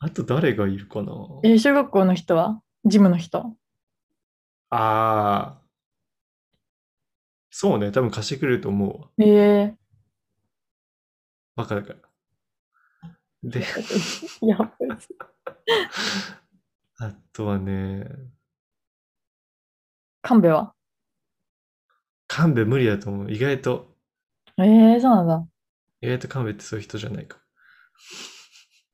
あと誰がいるかな？えー小学校の人は？ジムの人？ああ。そうね、多分貸してくれると思うわ。ええバカだから。で、や、こいつあとはね、神戸は？神戸無理だと思う。意外と、ええー、そうなんだ。意外と神戸ってそういう人じゃないか。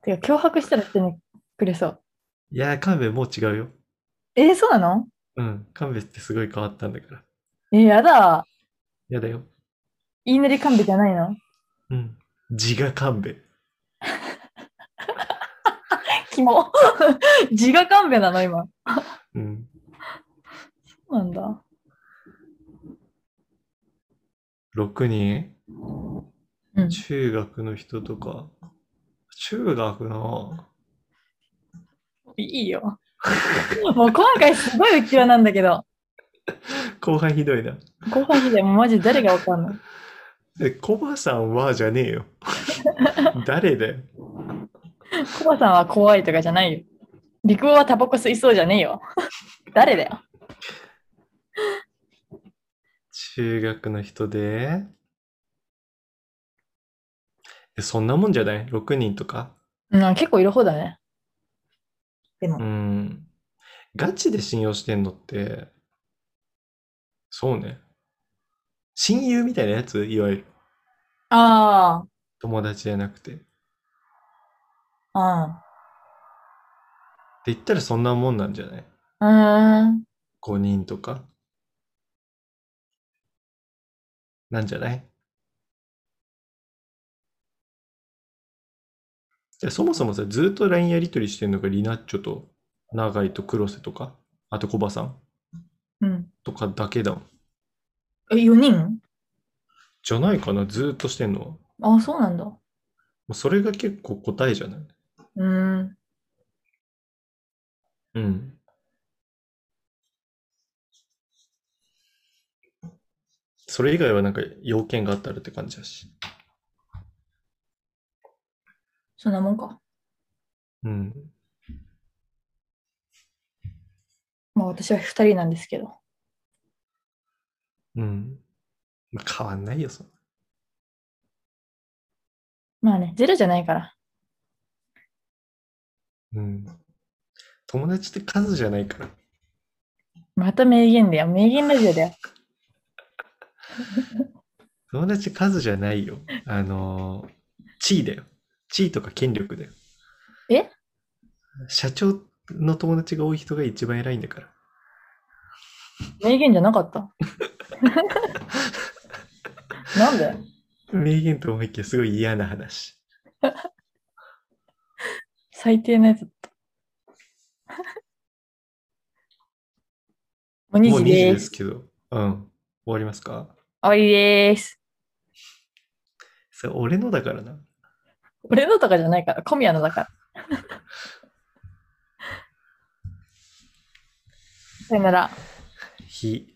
てか、脅迫したらしてねくれそう。いやー、神戸もう違うよ。えー、そうなの？うん、神戸ってすごい変わったんだから。えー、やだ。やだよ。言いなり神戸じゃないの？うん。自我神戸。キモ。自我神戸なの、今。うん。そうなんだ。6人うん。中学の人とか？中学の、いいよ。もう今回すごい内輪なんだけど。後輩ひどいな。後半時代もうマジ誰がわかんない。え、コバさんはじゃねえよ。誰だよ。コバさんは怖いとかじゃないよ。陸王はタバコ吸いそうじゃねえよ。誰だよ。中学の人で、えそんなもんじゃない ?6 人とか？うん、結構いる方だね。でもう、ん。ガチで信用してんのって、そうね。親友みたいなやついわゆる。あ友達じゃなくて。ってあ、言ったらそんなもんなんじゃない？うん。うーん。?5 人とか。なんじゃない？じゃあそもそもさ、ずっと LINE やりとりしてんのがリナッチョと長井と黒瀬とか、あとコバさんうん。とかだけだ。え、4人？じゃないかな、ずーっとしてんのは。あ、そうなんだ。もうそれが結構答えじゃない？うーん。うん。それ以外はなんか要件があったらって感じだし。そんなもんか。うん。まあ私は2人なんですけど。うん。まあ、変わんないよ、そんなまあね、ゼロじゃないから。うん。友達って数じゃないから。また名言だよ。名言ラジオだよ。友達数じゃないよ。あのー地位だよ。地位とか権力だよ。え？社長の友達が多い人が一番偉いんだから。名言じゃなかった？なんで？名言と思いきやすごい嫌な話。最低なやつだった。もう2もう2時時で。ですすけど。うん。終わりますか？終わりです。それ俺のだからな。俺のとかじゃないから、小宮のだから。さよなら。ひ。